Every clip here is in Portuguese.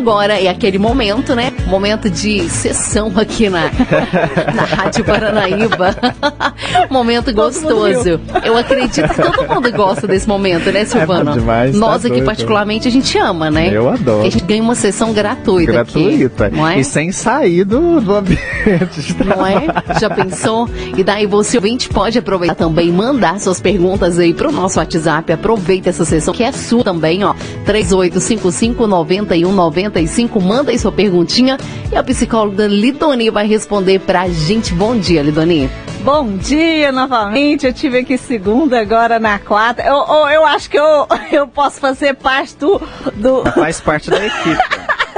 agora é aquele momento, né? Momento de sessão aqui na, na Rádio Paranaíba. momento gostoso. Eu acredito que todo mundo gosta desse momento, né, Silvano? É demais, Nós tá aqui, doido. particularmente, a gente ama, né? Eu adoro. A gente ganha uma sessão gratuita, Gratuita. aqui. Não é? E sem sair do, do ambiente de Não é? Já pensou? E daí você ouvinte pode aproveitar também e mandar suas perguntas aí pro nosso WhatsApp. Aproveita essa sessão que é sua também, ó. 38559195. Manda aí sua perguntinha e a psicóloga Lidoni vai responder pra gente. Bom dia, Lidoni. Bom dia novamente. Eu tive aqui segunda, agora na quarta. Eu, eu, eu acho que eu, eu posso fazer parte do, do Faz parte da equipe.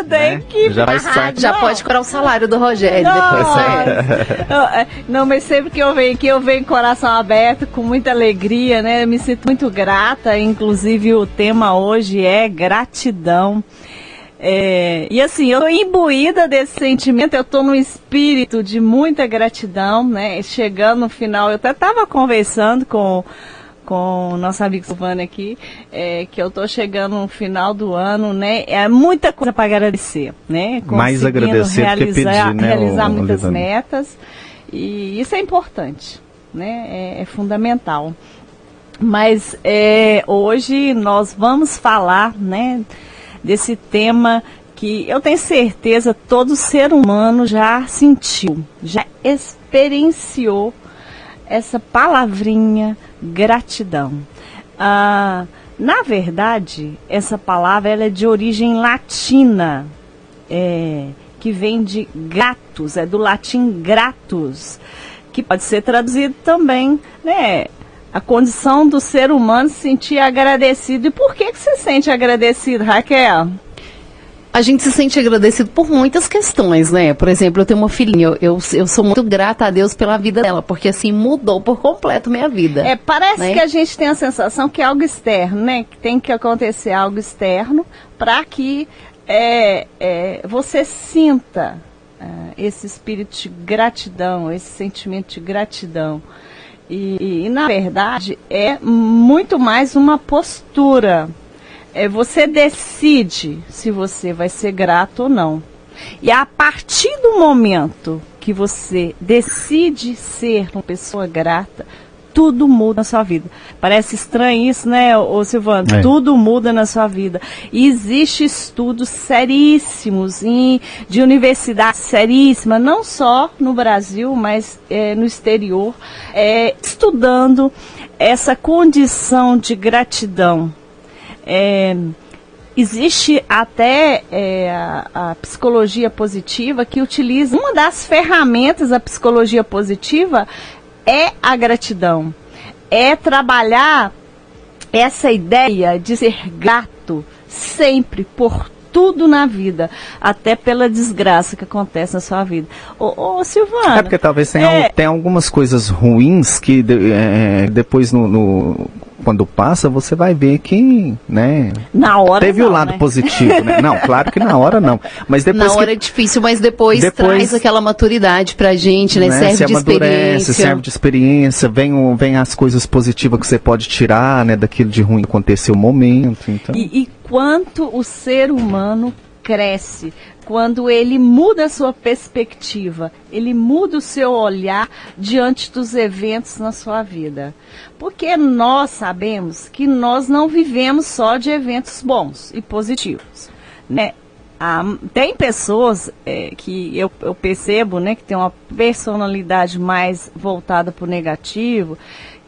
da né? equipe. Já faz parte. Já pode curar o salário do Rogério depois. né? Não, é, não, mas sempre que eu venho aqui, eu venho com o coração aberto, com muita alegria, né? Eu me sinto muito grata. Inclusive, o tema hoje é gratidão. É, e assim, eu tô imbuída desse sentimento, eu tô num espírito de muita gratidão, né? Chegando no final, eu até tava conversando com, com o nosso amigo Silvano aqui, é, que eu tô chegando no final do ano, né? É muita coisa para agradecer, né? Mais agradecer do que realizar, pedir, né, realizar ô, muitas Lidane? metas. E isso é importante, né? É, é fundamental. Mas é, hoje nós vamos falar, né, desse tema que eu tenho certeza todo ser humano já sentiu, já experienciou essa palavrinha gratidão. Ah, na verdade, essa palavra ela é de origem latina, é, que vem de gratus, é do latim gratus, que pode ser traduzido também, né? A condição do ser humano se sentir agradecido. E por que, que se sente agradecido, Raquel? A gente se sente agradecido por muitas questões, né? Por exemplo, eu tenho uma filhinha, eu, eu, eu sou muito grata a Deus pela vida dela, porque assim mudou por completo minha vida. É, parece Né? que a gente tem a sensação que é algo externo, né? Que tem que acontecer algo externo para que é, é, você sinta é, esse espírito de gratidão, esse sentimento de gratidão. E, e, na verdade é muito mais uma postura. É, você decide se você vai ser grato ou não. E a partir do momento que você decide ser uma pessoa grata, tudo muda na sua vida. Parece estranho isso, né, ô Silvano? É. Tudo muda na sua vida. E existe estudos seríssimos em, de universidade seríssima, não só no Brasil, mas eh, no exterior, eh, estudando essa condição de gratidão. É, existe até é, a, a psicologia positiva que utiliza uma das ferramentas da psicologia positiva é a gratidão. É trabalhar essa ideia de ser grato sempre por tudo na vida, até pela desgraça que acontece na sua vida. Ô, ô Silvana. É porque talvez tenha, é, tem algumas coisas ruins que de- é, depois no, no- quando passa você vai ver que, né? na hora Teve não, o lado né? positivo, né? Não, claro que na hora não. Mas depois Na que hora é difícil, mas depois, Depois- traz aquela maturidade pra gente, né? né, Serve se de amadurece, experiência. serve de experiência, vem, o- vem as coisas positivas que você pode tirar, né, daquilo de ruim que aconteceu o momento, então. E, e quanto o ser humano cresce quando ele muda a sua perspectiva, ele muda o seu olhar diante dos eventos na sua vida. Porque nós sabemos que nós não vivemos só de eventos bons e positivos, né? Ah, tem pessoas é, que eu, eu percebo né, que tem uma personalidade mais voltada para o negativo,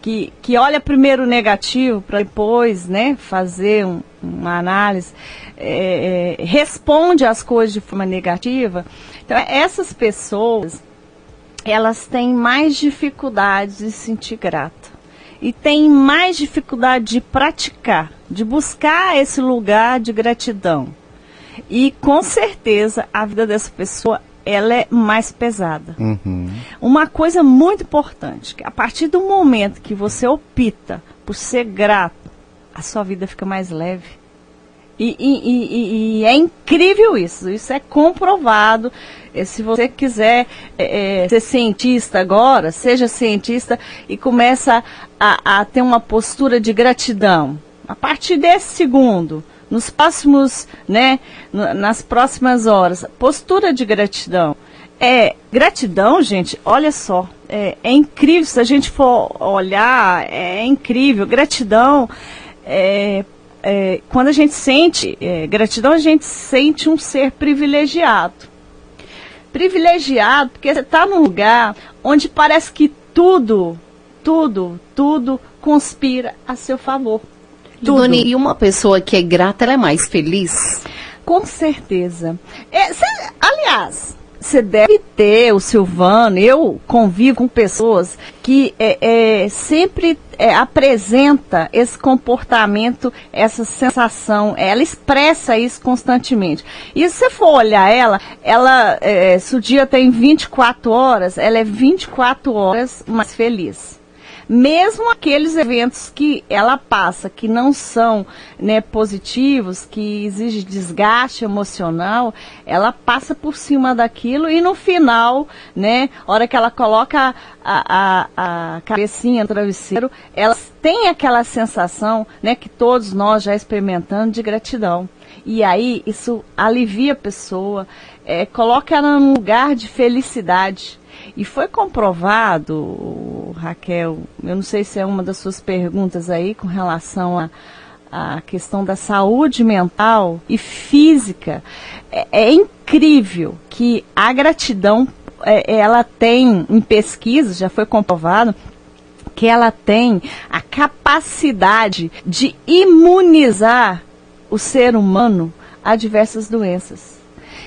que, que olha primeiro o negativo para depois né, fazer um- uma análise, é, é, responde às coisas de forma negativa. Então, essas pessoas, elas têm mais dificuldades de se sentir grata. E têm mais dificuldade de praticar, de buscar esse lugar de gratidão. E com certeza a vida dessa pessoa ela é mais pesada. Uhum. Uma coisa muito importante, que a partir do momento que você opta por ser grato, a sua vida fica mais leve. E, e- e- e- é incrível isso, isso é comprovado. Eh, Se você quiser eh, eh, ser cientista agora, seja cientista e começa a, a ter uma postura de gratidão. A partir desse segundo, nos próximos, né, nas próximas horas. Postura de gratidão. É, gratidão, gente, olha só, é, é incrível, se a gente for olhar, é incrível. Gratidão, é, é, quando a gente sente é, gratidão, a gente sente um ser privilegiado. Privilegiado porque você está num lugar onde parece que tudo, tudo, tudo conspira a seu favor. Tudo. Doni, e uma pessoa que é grata, ela é mais feliz? Com certeza. É, cê, aliás, você deve ter, o Silvano, eu convivo com pessoas que é, é, sempre é, apresenta esse comportamento, essa sensação, ela expressa isso constantemente. E se você for olhar ela, ela, é, se o dia tem 24 horas, ela é 24 horas mais feliz mesmo aqueles eventos que ela passa, que não são né, positivos, que exigem desgaste emocional, ela passa por cima daquilo e no final, né, hora que ela coloca a, a, a cabecinha no travesseiro, ela tem aquela sensação, né, que todos nós já experimentamos de gratidão. E aí isso alivia a pessoa, é, coloca ela num lugar de felicidade. E foi comprovado, Raquel, eu não sei se é uma das suas perguntas aí com relação a a questão da saúde mental e física. É, é incrível que a gratidão, é, ela tem, em pesquisa, já foi comprovado, que ela tem a capacidade de imunizar o ser humano a diversas doenças.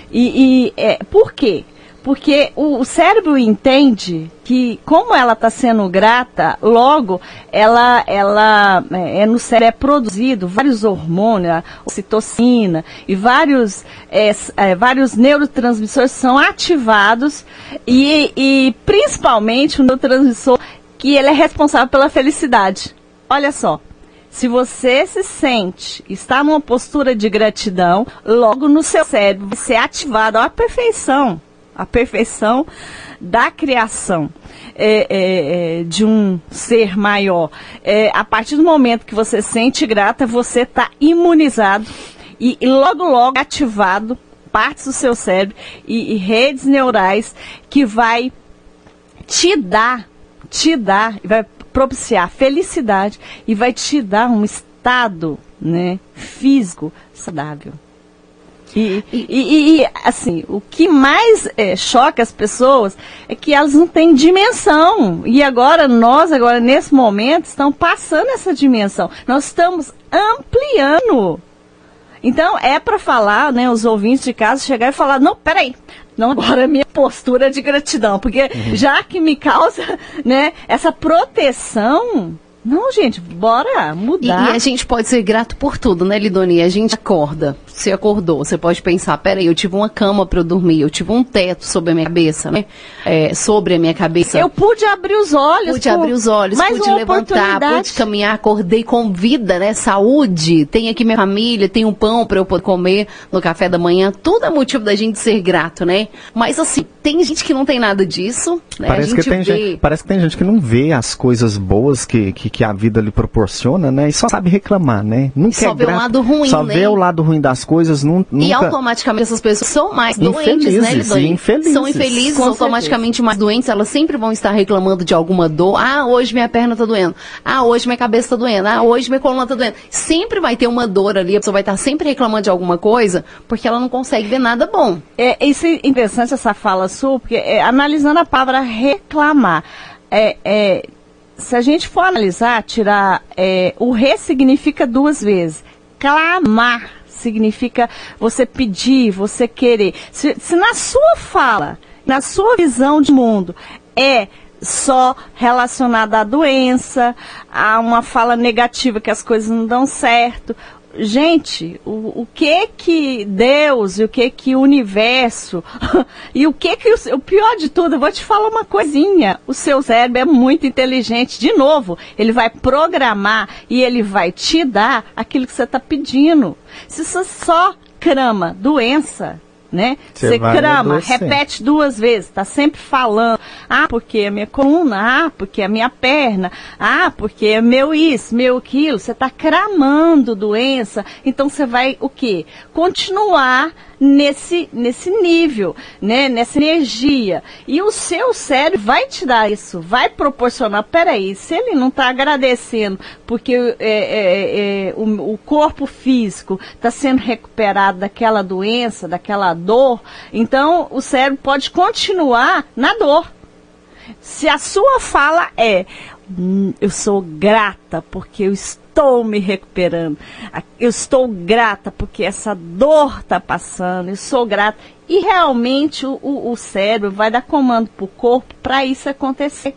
E, e é, por quê? Porque o, cérebro entende que, como ela está sendo grata, logo ela, ela é, é, no cérebro é produzido vários hormônios, ocitocina e vários, é, é, vários neurotransmissores são ativados e, e principalmente o neurotransmissor que ele é responsável pela felicidade. Olha só, se você se sente, está numa postura de gratidão, logo no seu cérebro vai ser ativado a perfeição a perfeição da criação é, é, é, de um ser maior. É, a partir do momento que você sente grata, você está imunizado e, e, logo logo ativado partes do seu cérebro e, e redes neurais que vai te dar, te dar, vai propiciar felicidade e vai te dar um estado né, físico saudável. E, e, e, assim, o que mais é, choca as pessoas é que elas não têm dimensão. E agora, nós, agora, nesse momento, estamos passando essa dimensão. Nós estamos ampliando. Então, é para falar, né, os ouvintes de casa chegar e falar, não, peraí, não agora é minha postura de gratidão, porque uhum. já que me causa, né, essa proteção, não, gente, bora mudar. E, e, a gente pode ser grato por tudo, né, Lidoni? A gente acorda, você acordou, você pode pensar, peraí, eu tive uma cama para eu dormir, eu tive um teto sobre a minha cabeça, né? É, sobre a minha cabeça. Eu pude abrir os olhos. Pude abrir os olhos, pude levantar, pude caminhar, acordei com vida, né? Saúde, tem aqui minha família, tem um pão para eu poder comer no café da manhã. Tudo é motivo da gente ser grato, né? Mas assim, tem gente que não tem nada disso, né? Parece, que tem, vê... gente, parece que tem gente que não vê as coisas boas que, que que a vida lhe proporciona, né? E só sabe reclamar, né? Nunca só é vê grato, o lado ruim, Só né? vê o lado ruim das coisas, nunca... E automaticamente essas pessoas são mais doentes, né, Lidoni? Infelizes. São infelizes, automaticamente mais doentes, elas sempre vão estar reclamando de alguma dor. Ah, hoje minha perna tá doendo. Ah, hoje minha cabeça tá doendo. Ah, hoje minha coluna tá doendo. Sempre vai ter uma dor ali, a pessoa vai estar sempre reclamando de alguma coisa, porque ela não consegue ver nada bom. É, isso é interessante essa fala sua, porque é, analisando a palavra reclamar, é, é se a gente for analisar, tirar é, o re significa duas vezes. Clamar significa você pedir, você querer. Se, se na sua fala, na sua visão de mundo, é só relacionada à doença, a uma fala negativa que as coisas não dão certo, gente, o, o que que Deus e o que que o universo e o que que o, o, pior de tudo, eu vou te falar uma coisinha, o seu cérebro é muito inteligente, de novo, ele vai programar e ele vai te dar aquilo que você está pedindo. Se você só crama doença, né? Você crama, repete duas vezes, tá sempre falando. Ah, porque é minha coluna, ah, porque é minha perna, ah, porque é meu isso, meu aquilo. Você tá cramando doença, então você vai o quê? Continuar nesse nesse nível, né? Nessa energia. E o seu cérebro vai te dar isso, vai proporcionar. Peraí, se ele não está agradecendo porque é, é, é, o, o corpo físico está sendo recuperado daquela doença, daquela dor, então o cérebro pode continuar na dor. Se a sua fala é "Hum, eu sou grata porque eu estou me recuperando, eu estou grata porque essa dor está passando, eu sou grata. E realmente o, o- o cérebro vai dar comando para o corpo para isso acontecer.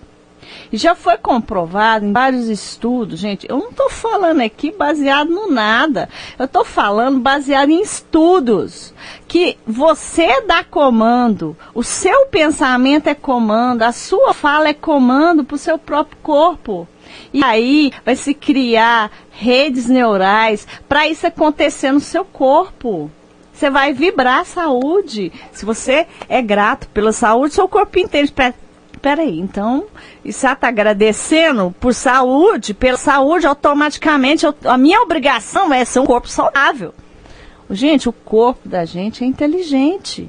E já foi comprovado em vários estudos, gente. Eu não estou falando aqui baseado no nada. Eu estou falando baseado em estudos. Que você dá comando, o seu pensamento é comando, a sua fala é comando para o seu próprio corpo. E aí vai se criar redes neurais para isso acontecer no seu corpo. Você vai vibrar saúde. Se você é grato pela saúde, seu corpo entende. Pe- Peraí, então, e você está agradecendo por saúde, pela saúde, automaticamente, eu- a minha obrigação é ser um corpo saudável. Gente, o corpo da gente é inteligente.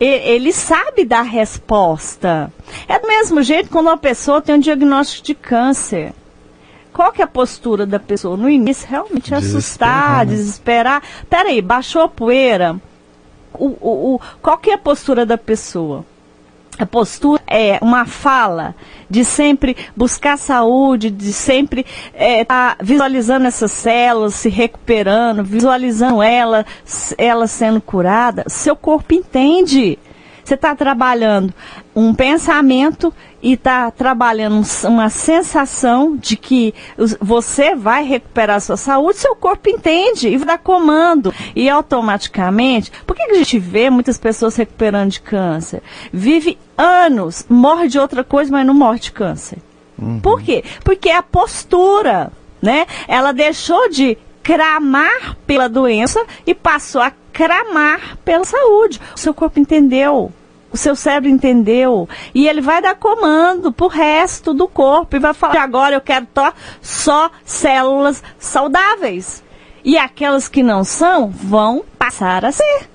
Ele sabe dar resposta. É do mesmo jeito quando uma pessoa tem um diagnóstico de câncer. Qual que é a postura da pessoa? No início, realmente é assustar, Desesperar, né? desesperar. Peraí, baixou a poeira. O, o, o- qual que é a postura da pessoa? A postura é uma fala de sempre buscar saúde, de sempre estar visualizando essas células se recuperando, visualizando ela, ela sendo curada. Seu corpo entende. Você está trabalhando um pensamento e está trabalhando um- uma sensação de que você vai recuperar a sua saúde, seu corpo entende e vai dar comando. E automaticamente, por que, a gente vê muitas pessoas recuperando de câncer? Vive anos, morre de outra coisa, mas não morre de câncer. Por quê? Porque é a postura, né? Ela deixou de cramar pela doença e passou a cramar pela saúde. O seu corpo entendeu. O seu cérebro entendeu. E ele vai dar comando pro resto do corpo e vai falar: "Que agora eu quero só células saudáveis. E aquelas que não são vão passar a ser.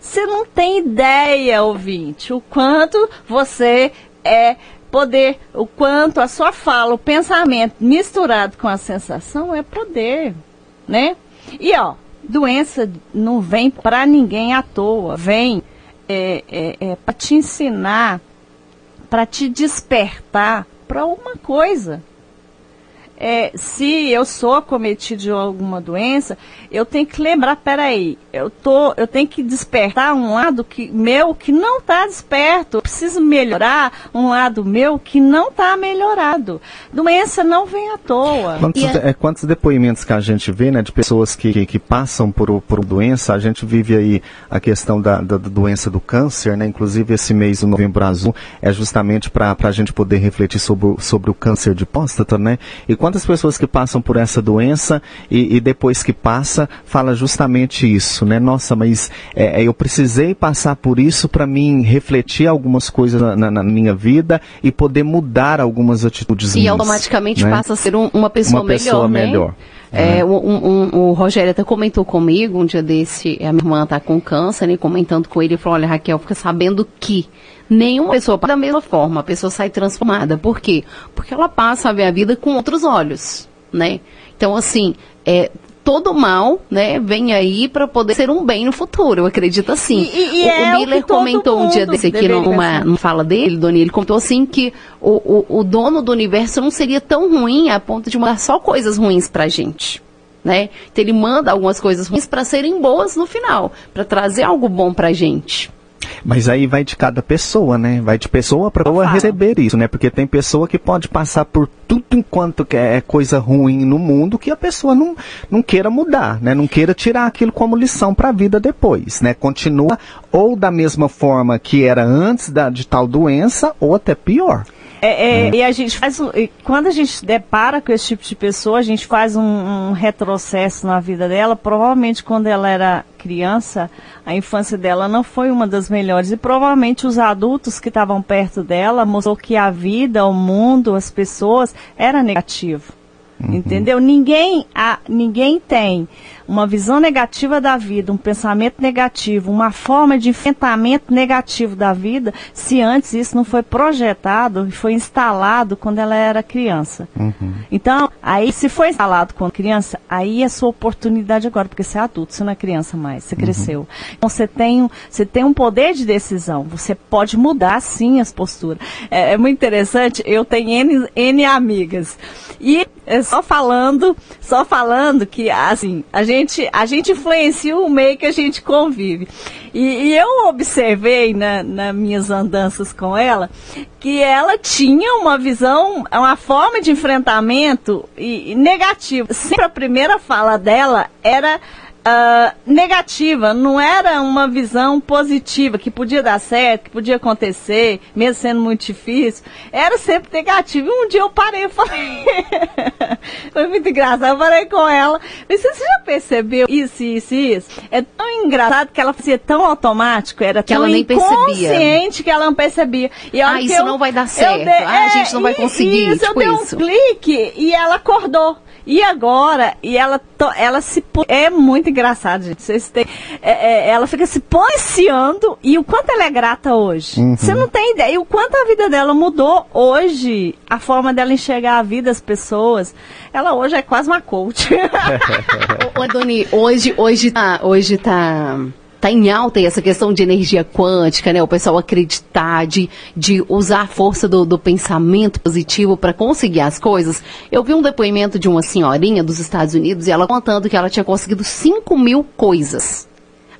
Você não tem ideia, ouvinte, o quanto você é poder, o quanto a sua fala, o pensamento misturado com a sensação é poder, né? E ó, doença não vem para ninguém à toa, vem é, é, é, para te ensinar, para te despertar para uma coisa. É, se eu sou acometido de alguma doença, eu tenho que lembrar, peraí, eu, tô, eu tenho que despertar um lado que, meu que não está desperto. Eu preciso melhorar um lado meu que não está melhorado. Doença não vem à toa. Quantos, é, quantos depoimentos que a gente vê, né, de pessoas que, que, que passam por, por doença, a gente vive aí a questão da, da, da doença do câncer, né, inclusive esse mês, o Novembro Azul, é justamente para a gente poder refletir sobre, o- sobre o câncer de próstata, né, e quantas pessoas que passam por essa doença e, e depois que passa, fala justamente isso, né, nossa, mas é, eu precisei passar por isso para mim refletir algumas coisas na, na- minha vida e poder mudar algumas atitudes E minhas, automaticamente né? passa a ser um- uma pessoa Uma pessoa melhor, né? melhor. É, um- um- um- o Rogério até comentou comigo um dia desse, a minha irmã tá com câncer, né? Comentando com ele, ele falou, olha, Raquel, fica sabendo que nenhuma pessoa, da mesma forma, a pessoa sai transformada. Por quê? Porque ela passa a ver a vida com outros olhos, né? Então, assim, é, todo mal, né, vem aí para poder ser um bem no futuro, eu acredito assim. E- e- o, é o o Miller todo comentou um dia desse aqui numa, numa fala dele, Doni, ele contou assim que o, o, o dono do universo não seria tão ruim a ponto de mandar só coisas ruins pra gente. Né? Então ele manda algumas coisas ruins para serem boas no final, para trazer algo bom pra gente. Mas aí vai de cada pessoa, né? Vai de pessoa para pessoa receber isso, né? Porque tem pessoa que pode passar por tudo enquanto é coisa ruim no mundo que a pessoa não, não queira mudar, né? Não queira tirar aquilo como lição para a vida depois, né? Continua ou da mesma forma que era antes da, de tal doença ou até pior. É, é, e a gente faz, quando a gente depara com esse tipo de pessoa, a gente faz um, um retrocesso na vida dela. Provavelmente quando ela era criança, a infância dela não foi uma das melhores. E provavelmente os adultos que estavam perto dela mostrou que a vida, o mundo, as pessoas era negativo. Uhum. Entendeu? Ninguém, a, ninguém tem uma visão negativa da vida, um pensamento negativo, uma forma de enfrentamento negativo da vida, se antes isso não foi projetado e foi instalado quando ela era criança. Uhum. Então, aí se foi instalado quando criança, aí é sua oportunidade agora, porque você é adulto, você não é criança mais, você uhum. cresceu. Então você tem, você tem um poder de decisão, você pode mudar sim as posturas. É, é muito interessante, eu tenho N, N amigas. E é só falando, só falando que assim, a gente, a gente influencia o meio que a gente convive. E, e eu observei na, nas minhas andanças com ela que ela tinha uma visão, uma forma de enfrentamento e, e negativa. Sempre a primeira fala dela era uh, negativa, não era uma visão positiva, que podia dar certo, que podia acontecer, mesmo sendo muito difícil. Era sempre negativa. E um dia eu parei e falei. Foi muito engraçado. Eu parei com ela. Mas você já percebeu isso, isso, isso? É tão engraçado que ela fazia tão automático, era que tão ela nem inconsciente que ela não percebia. E ah, isso eu, não vai dar certo. De, ah, a gente não vai é, conseguir. Isso, tipo eu dei isso. um clique e ela acordou. E agora, e ela, ela se é muito engraçado, gente. Vocês têm, é, é, ela fica se policiando e o quanto ela é grata hoje. Uhum. Você não tem ideia. E o quanto a vida dela mudou hoje, a forma dela enxergar a vida, as pessoas. Ela hoje é quase uma coach. ô, ô, Doni, hoje, hoje tá, hoje tá está em alta essa questão de energia quântica, né? O pessoal acreditar, de, de usar a força do, do pensamento positivo para conseguir as coisas. Eu vi um depoimento de uma senhorinha dos Estados Unidos e ela contando que ela tinha conseguido 5 mil coisas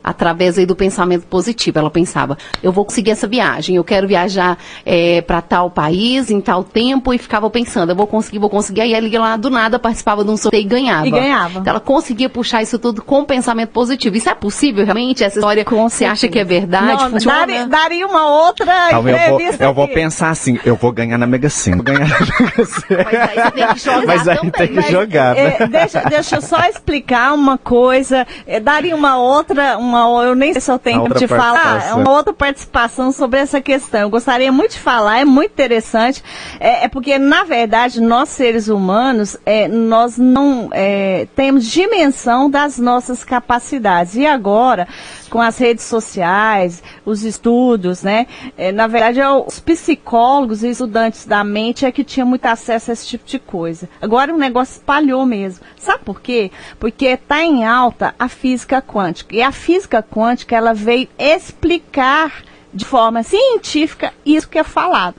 através aí do pensamento positivo. Ela pensava, eu vou conseguir essa viagem, eu quero viajar é, para tal país, em tal tempo, e ficava pensando, eu vou conseguir, vou conseguir. Aí ela ia lá do nada, participava de um sorteio e ganhava. E ganhava. Então ela conseguia puxar isso tudo com pensamento positivo. Isso é possível realmente? Essa história com você acha que é verdade? Não, daria, daria, uma outra eu vou, eu vou pensar assim, eu vou ganhar na Mega Sena. Vou ganhar na Mega Sena. Mas aí tem que jogar Mas aí também. tem que jogar, né? É, deixa, deixa eu só explicar uma coisa. É, daria uma outra, uma uma, eu nem sei se eu tenho que te falar, uma outra participação sobre essa questão. Eu gostaria muito de falar, é muito interessante, é, é porque, na verdade, nós seres humanos, é, nós não é, temos dimensão das nossas capacidades. E agora, com as redes sociais, os estudos, né? É, na verdade, é os psicólogos e estudantes da mente é que tinham muito acesso a esse tipo de coisa. Agora o negócio espalhou mesmo. Sabe por quê? Porque está em alta a física quântica. E a física quântica, ela veio explicar de forma científica isso que é falado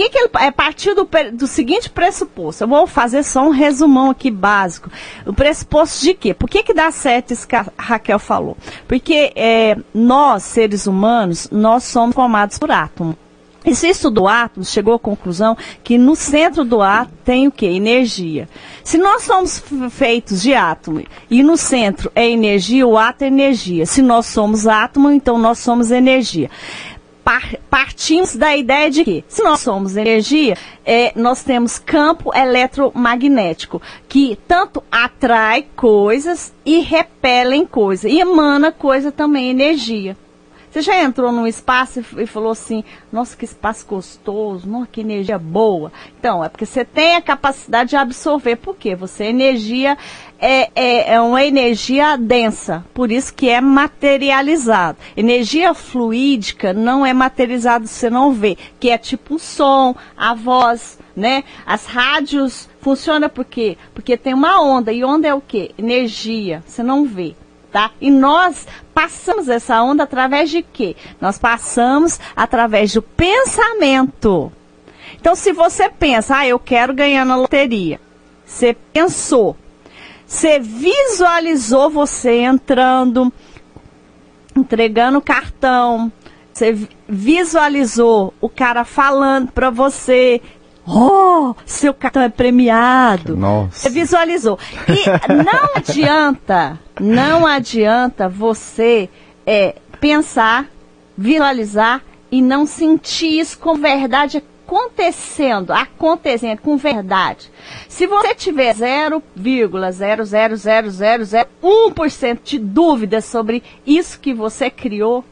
que, que ele é partir do, do seguinte pressuposto? Eu vou fazer só um resumão aqui básico. O pressuposto de quê? Por que, que dá certo isso que a Raquel falou? Porque é, nós, seres humanos, nós somos formados por átomo. E se estudou átomos, chegou à conclusão que no centro do átomo tem o que? Energia. Se nós somos feitos de átomo e no centro é energia, o átomo é energia. Se nós somos átomo, então nós somos energia par, partimos da ideia de que, se nós somos energia, é, nós temos campo eletromagnético, que tanto atrai coisas e repelem coisas, e emana coisa também, energia. Você já entrou num espaço e falou assim, nossa, que espaço gostoso, nossa, que energia boa. Então, é porque você tem a capacidade de absorver. Por quê? Você, energia é, é, é uma energia densa, por isso que é materializado. Energia fluídica não é materializado, você não vê, que é tipo o som, a voz, né? As rádios funciona por quê? Porque tem uma onda, e onda é o quê? Energia, você não vê tá? E nós passamos essa onda através de quê? Nós passamos através do pensamento. Então, se você pensa, ah, eu quero ganhar na loteria, você pensou, você visualizou você entrando, entregando o cartão, você visualizou o cara falando para você Oh, seu cartão é premiado. Nossa. Visualizou. E não adianta, não adianta você é, pensar, visualizar e não sentir isso com verdade acontecendo, acontecendo com verdade. Se você tiver 0,0000001% de dúvidas sobre isso que você criou,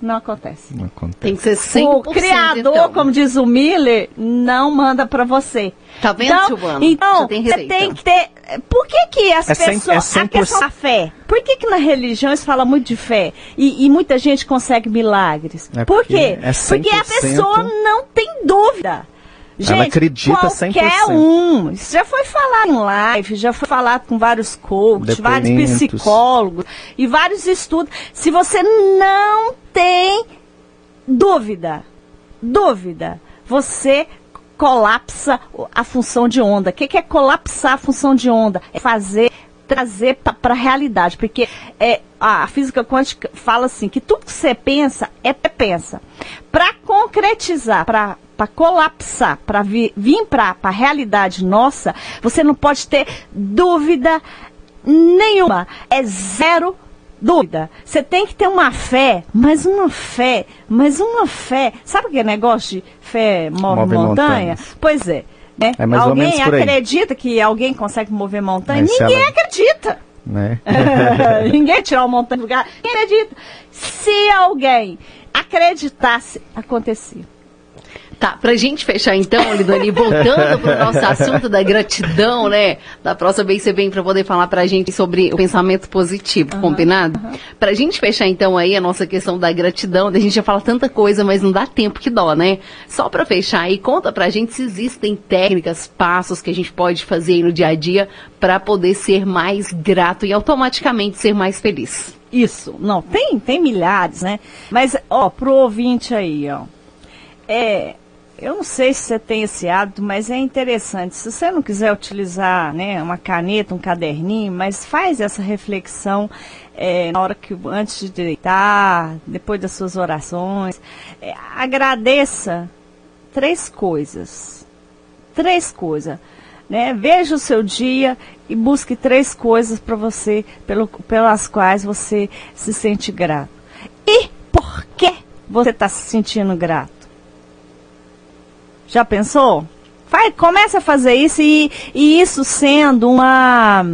não acontece. Não acontece. Tem que ser 100%. O criador, então. como diz o Miller, não manda para você. Tá vendo, então, Silvana? Então, tem você receita. tem que ter. Por que, que as É pessoas. é a questão 100%. da fé. Por que, que na religião eles falam muito de fé? E, e muita gente consegue milagres. É Por quê? é porque a 100%. pessoa não tem dúvida. Gente, Ela acredita qualquer 100%. um. Isso já foi falado em live, já foi falado com vários coaches, vários psicólogos e vários estudos. Se você não tem dúvida, dúvida, você colapsa a função de onda. O que, que é colapsar a função de onda? É fazer, trazer para a realidade. Porque é, a física quântica fala assim, que tudo que você pensa é pensa. Para concretizar, para para colapsar, para vir, vir para a realidade nossa, você não pode ter dúvida nenhuma. É zero dúvida. Você tem que ter uma fé, mas uma fé, mas uma fé. Sabe aquele negócio de fé move, Move montanha? montanhas. Pois é. Né? É alguém acredita que alguém consegue mover montanha? Mas Ninguém ela- acredita. Né? Ninguém tirar uma montanha do lugar. Ninguém acredita. Se alguém acreditasse, acontecia. Tá, pra gente fechar então, Lidoni, voltando pro nosso assunto da gratidão, né? Da próxima vez você vem pra poder falar pra gente sobre o pensamento positivo, combinado? Pra gente fechar então aí a nossa questão da gratidão, a gente já fala tanta coisa, mas não dá tempo que dó, né? Só pra fechar aí, conta pra gente se existem técnicas, passos que a gente pode fazer aí no dia a dia pra poder ser mais grato e automaticamente ser mais feliz. Isso, não, tem, tem milhares, né? Mas, ó, pro ouvinte aí, ó. É, eu não sei se você tem esse hábito, mas é interessante. Se você não quiser utilizar, né, uma caneta, um caderninho, mas faz essa reflexão é, na hora que antes de deitar, depois das suas orações, É, agradeça três coisas. Três coisas. Né? Veja o seu dia e busque três coisas para você, pelo, pelas quais você se sente grato. E por que você está se sentindo grato? Já pensou? Vai, começa a fazer isso e, e isso sendo uma.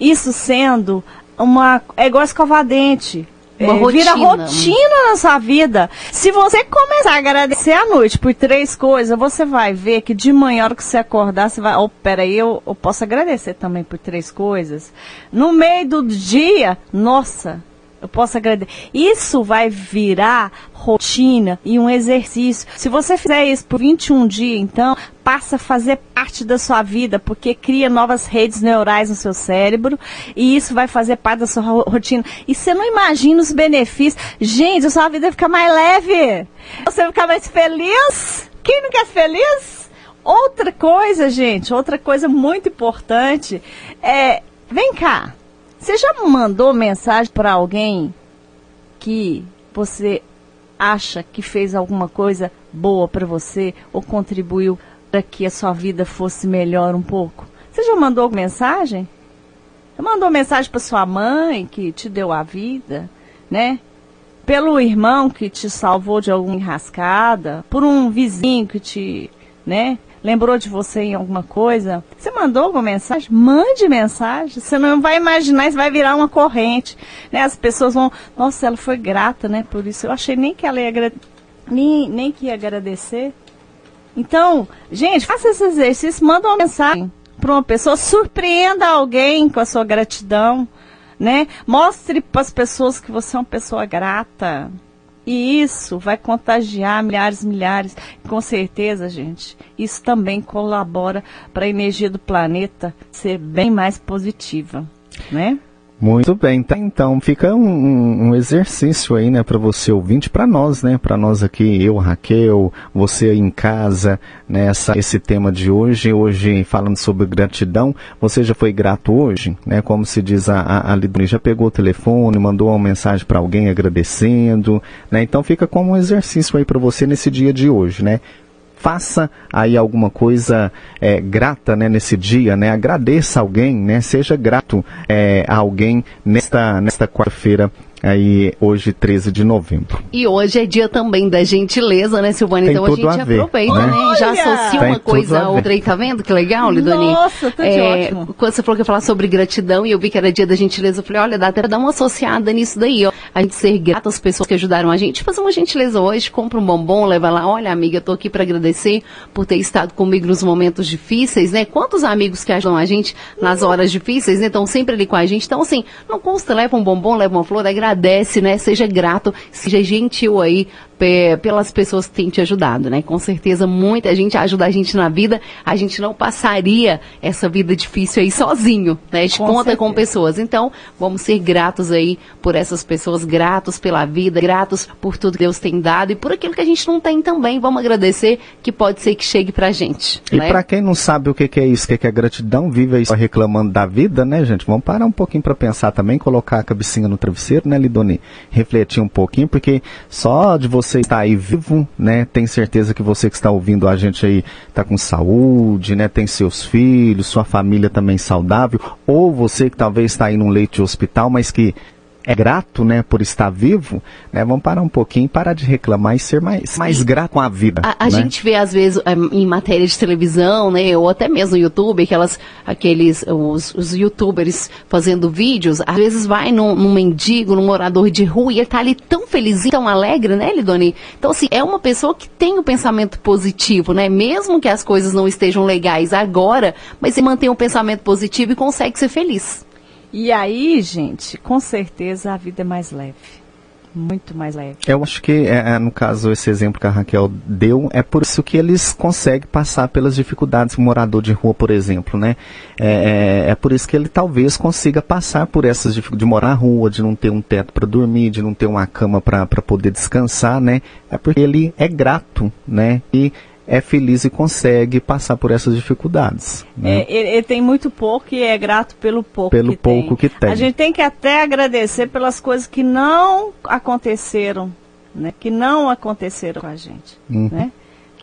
Isso sendo uma. É igual escovar dente. Uma É, Vira rotina. rotina na sua vida. Se você começar a agradecer à noite por três coisas, você vai ver que de manhã, a hora que você acordar, você vai. Oh, peraí, eu, eu posso agradecer também por três coisas. No meio do dia, nossa, eu posso agradecer. Isso vai virar rotina e um exercício. Se você fizer isso por 21 dias, então, passa a fazer parte da sua vida, porque cria novas redes neurais no seu cérebro e isso vai fazer parte da sua ro- rotina. E você não imagina os benefícios. Gente, a sua vida vai ficar mais leve. Você vai ficar mais feliz. Quem não quer feliz? Outra coisa, gente, outra coisa muito importante é, vem cá. Você já mandou mensagem para alguém que você acha que fez alguma coisa boa para você ou contribuiu para que a sua vida fosse melhor um pouco? Você já mandou mensagem? Você mandou mensagem para sua mãe que te deu a vida, né? Pelo irmão que te salvou de alguma enrascada, por um vizinho que te, né, lembrou de você em alguma coisa. Você mandou alguma mensagem? Mande mensagem. Você não vai imaginar, isso vai virar uma corrente, né? As pessoas vão, nossa, ela foi grata, né, por isso. Eu achei nem que ela ia nem, nem que ia agradecer. Então, gente, faça esse exercício, manda uma mensagem para uma pessoa, surpreenda alguém com a sua gratidão, né? Mostre para as pessoas que você é uma pessoa grata. E isso vai contagiar milhares e milhares. Com certeza, gente, isso também colabora para a energia do planeta ser bem mais positiva, né? Muito bem, tá? Então fica um, um- exercício aí, né, para você ouvinte, para nós, né, para nós aqui, eu, Raquel, você aí em casa, né, esse tema de hoje, hoje falando sobre gratidão, você já foi grato hoje, né, como se diz a, a, a já pegou o telefone, mandou uma mensagem para alguém agradecendo, né, então fica como um exercício aí para você nesse dia de hoje, né, faça aí alguma coisa é, grata né, nesse dia, né? Agradeça alguém, né? Seja grato é, a alguém nesta, nesta quarta-feira aí hoje 13 de novembro. E hoje é dia também da gentileza, né, Silvana? Tem então a tudo gente a ver, aproveita, né? né? Já associa Tem uma coisa a outra aí, tá vendo que legal, Lidoni? Nossa, tá de ótimo. Quando você falou que ia falar sobre gratidão e eu vi que era dia da gentileza, eu falei, olha, dá até pra dar uma associada nisso daí, ó. A gente ser grato às pessoas que ajudaram a gente, fazer uma gentileza hoje, compra um bombom, leva lá, olha, amiga, eu tô aqui pra agradecer por ter estado comigo nos momentos difíceis, né? Quantos amigos que ajudam a gente nas horas difíceis, né? Estão sempre ali com a gente. Então, assim, não custa, leva um bombom, leva uma flor, agradece, né? Seja grato, seja gentil aí pelas pessoas que têm te ajudado, né? Com certeza muita gente ajuda a gente na vida, a gente não passaria essa vida difícil aí sozinho, né? A gente Com conta com certeza. pessoas. Então, vamos ser gratos aí por essas pessoas, gratos pela vida, gratos por tudo que Deus tem dado e por aquilo que a gente não tem também. Vamos agradecer que pode ser que chegue pra gente, E né? pra quem não sabe o que, que é isso, o que, que é gratidão, vive aí só reclamando da vida, né, gente? Vamos parar um pouquinho pra pensar também, colocar a cabecinha no travesseiro, né, Lidoni? Refletir um pouquinho, porque só de você estar aí vivo, né, tem certeza que você que está ouvindo a gente aí tá com saúde, né, tem seus filhos, sua família também saudável, ou você que talvez está aí num leito de hospital, mas que é grato, né, por estar vivo, né, vamos parar um pouquinho, parar de reclamar e ser mais, mais grato com a vida. A, a né? gente vê, às vezes, eh, em matéria de televisão, né, ou até mesmo no YouTube, aquelas, aqueles, os, os youtubers fazendo vídeos, às vezes vai num, num mendigo, num morador de rua, e ele tá ali tão felizinho, tão alegre, né, Lidoni? Então, assim, é uma pessoa que tem um pensamento positivo, né, mesmo que as coisas não estejam legais agora, mas ele mantém um pensamento positivo e consegue ser feliz. E aí, gente, com certeza a vida é mais leve. Muito mais leve. Eu acho que, é, é, no caso, esse exemplo que a Raquel deu, é por isso que eles conseguem passar pelas dificuldades. Um morador de rua, por exemplo, né? É, é, é por isso que ele talvez consiga passar por essas dificuldades de morar na rua, de não ter um teto para dormir, de não ter uma cama para poder descansar, né? É porque ele é grato, né? E é feliz e consegue passar por essas dificuldades. Né? É, ele, ele tem muito pouco e é grato pelo pouco Pelo que pouco tem. que tem. A gente tem que até agradecer pelas coisas que não aconteceram, né? Que não aconteceram com a gente, Uhum. né?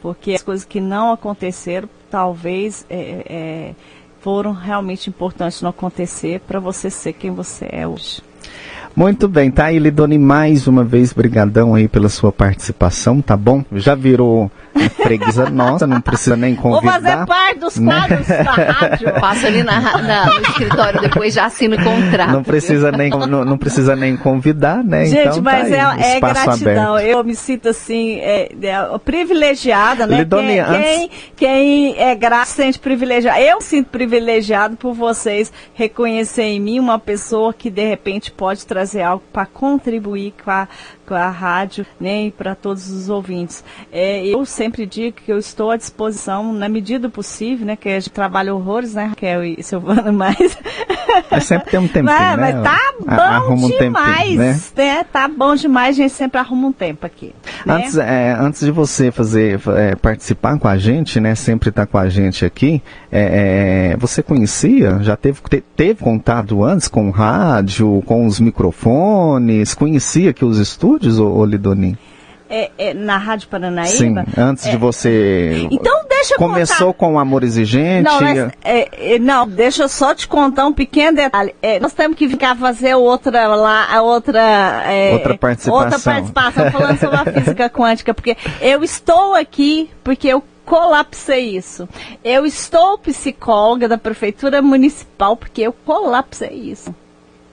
Porque as coisas que não aconteceram, talvez é, é, foram realmente importantes não acontecer para você ser quem você é hoje. Muito bem, tá aí, Lidoni, mais uma vez, brigadão aí pela sua participação, tá bom? Já virou freguesa nossa, não precisa nem Vou convidar. fazer parte dos né? quadros da rádio. Passa ali na, na- no escritório, depois já assina o contrato. Não precisa nem, não, não precisa nem convidar, né? Gente, então, mas tá aí, é, é gratidão. aberto. Eu me sinto assim, é, é, privilegiada, né? Lidone, quem, antes- quem, quem é grato se sente privilegiado. Eu me sinto privilegiado por vocês reconhecer em mim uma pessoa que de repente pode trazer algo para contribuir com a, com a rádio, né? E para todos os ouvintes. É, eu sempre digo que eu estou à disposição, na medida do possível, né? Que a gente trabalha horrores, né, Raquel e Silvana, mas. Mas sempre tem um tempinho, Mas, né? mas tá bom um tempinho, demais, né? né? Tá bom demais, a gente sempre arruma um tempo aqui. né? Antes, é, antes de você fazer é, participar com a gente, né? Sempre estar com a gente aqui. é, é, você conhecia? Já teve, te- teve contato antes com o rádio, com os microfones? Conhecia aqui os estúdios, ô, ô Lidonim? É, é, na Rádio Paranaíba. Sim, antes de É, você. Então deixa eu Começou contar. com o amor exigente. Não, mas, é, é, não, deixa eu só te contar um pequeno detalhe. É, nós temos que ficar fazer outra lá, a outra, Outra participação. outra participação falando sobre a física quântica, porque eu estou aqui porque eu colapsei isso. Eu estou psicóloga da prefeitura municipal porque eu colapsei isso.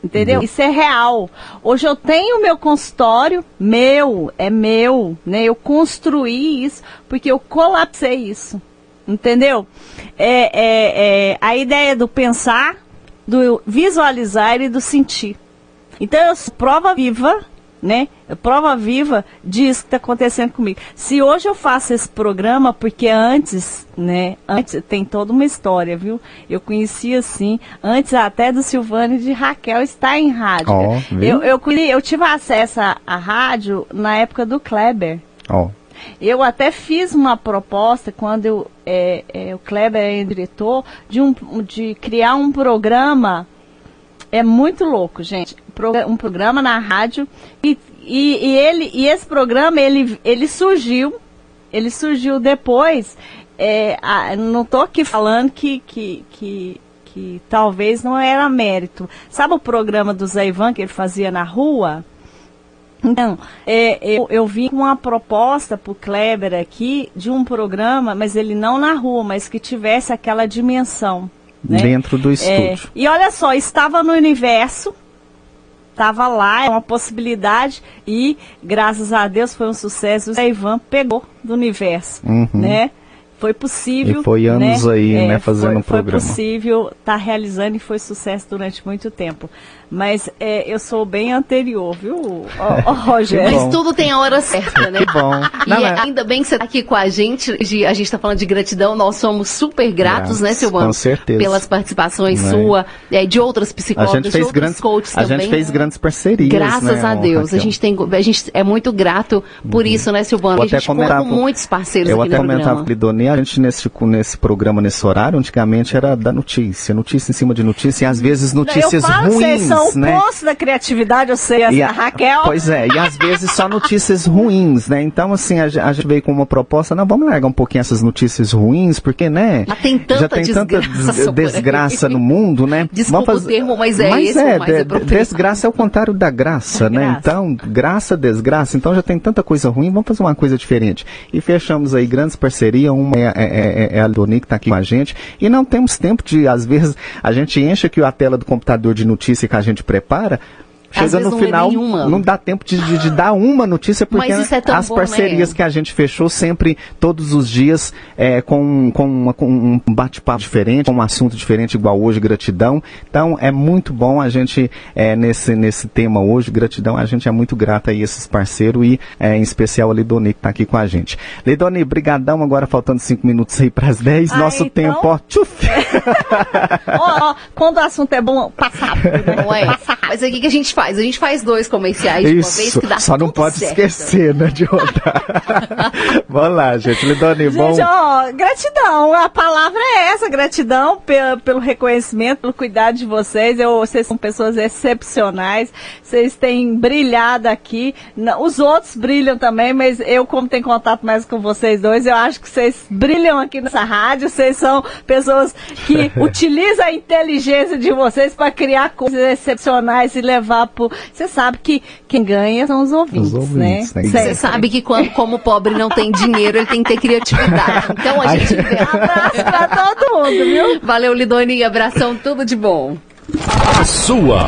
Entendeu? Uhum. Isso é real. Hoje eu tenho meu consultório, meu, é meu, né? Eu construí isso porque eu colapsei isso. Entendeu? É, é, é a ideia do pensar, do visualizar e do sentir. Então eu sou prova viva, né? Prova viva disso que está acontecendo comigo. Se hoje eu faço esse programa, porque antes, né? Antes tem toda uma história, viu? Eu conhecia assim, antes até do Silvano e de Raquel estar em rádio. Viu? eu, eu, eu tive acesso à, à rádio na época do Kleber. Ó, Eu até fiz uma proposta quando eu, é, é, o Kleber é diretor de, um, de criar um programa. É muito louco, gente. Um programa na rádio e, e, e ele e esse programa ele, ele surgiu, ele surgiu depois. É, a- não estou aqui falando que, que, que, que talvez não era mérito. Sabe o programa do Zé Ivan que ele fazia na rua? Então, é, eu, eu vim com uma proposta para o Kleber aqui de um programa, mas ele não na rua, mas que tivesse aquela dimensão. Né? Dentro do É, estúdio. e olha só, estava no universo, estava lá, é uma possibilidade, e graças a Deus foi um sucesso. O Ivan pegou do universo, Uhum. né? Foi possível. E foi anos né? aí, né, fazendo foi, um programa. Foi possível estar realizando e foi sucesso durante muito tempo. Mas é, eu sou bem anterior, viu, ô, ô, Rogério? Mas tudo tem a hora certa, né? Que bom. E Não, é- é- ainda bem que você está aqui com a gente. de- a gente está falando de gratidão. Nós somos super gratos, Gratos, né, Silvano? com certeza. Pelas participações Né? sua, é, de outras A psicólogas, gente de fez grandes, coaches a também. gente fez grandes parcerias. Graças né, a Deus. A gente, tem, a gente é muito grato por isso, né, Silvano? Eu a gente até conta comentava- com muitos parceiros Eu aqui até no comentava programa. com o Lidoni, a gente nesse, nesse programa, nesse horário, antigamente era da notícia, notícia em cima de notícia, e às vezes notícias eu ruins, são né? o poço da criatividade, eu sei, E a, Raquel. Pois é, e às vezes só notícias ruins, né? Então, assim, a, a gente veio com uma proposta, não, vamos largar um pouquinho essas notícias ruins, porque, né? Mas tem tanta já tem tanta desgraça aí. desgraça no mundo, né? Desculpa o termo, mas é esse o mais de- apropriado. desgraça é o contrário da graça, né? graça. Então, graça, desgraça, então já tem tanta coisa ruim, vamos fazer uma coisa diferente. E fechamos aí grandes parcerias, uma é, é, é- é a Doni que está aqui com a gente, e não temos tempo de, às vezes, a gente enche aqui a tela do computador de notícia que a gente prepara, Chega no não lê final, não dá tempo de, de- de dar uma notícia, porque é as bom, parcerias né? que a gente fechou sempre, todos os dias, é, com, com, uma- com um bate-papo diferente, com um assunto diferente, igual hoje, gratidão. Então, é muito bom a gente, é, nesse, nesse tema hoje, gratidão, a gente é muito grato aí a esses parceiros e, é, em especial, a Lidoni, que está aqui com a gente. Lidoni, brigadão, agora faltando cinco minutos aí para as 10, Ah, nosso então- tempo, ó, tchuf! Ó, ó, quando o assunto é bom, passa rápido, né? Não é? Passa rápido. Mas aí o que a gente faz? A gente faz dois comerciais de uma vez Isso, que dá só não tudo pode certo. esquecer, né, de rodar. Vamos lá, gente. Lidoni, bom. Gente, ó, gratidão. A palavra é essa, gratidão pe- pelo reconhecimento, pelo cuidado de vocês. Eu, vocês são pessoas excepcionais. Vocês têm brilhado aqui. Os outros brilham também, mas eu, como tenho contato mais com vocês dois, eu acho que vocês brilham aqui nessa rádio. Vocês são pessoas que utilizam a inteligência de vocês para criar coisas excepcionais e levar pro. Você sabe que quem ganha são os ouvintes, ouvintes, né? né? E Você sabe que quando, como o pobre não tem dinheiro, ele tem que ter criatividade. Então a gente Abraço pra todo mundo, viu? Valeu, Lidoni. Abração, tudo de bom. A sua.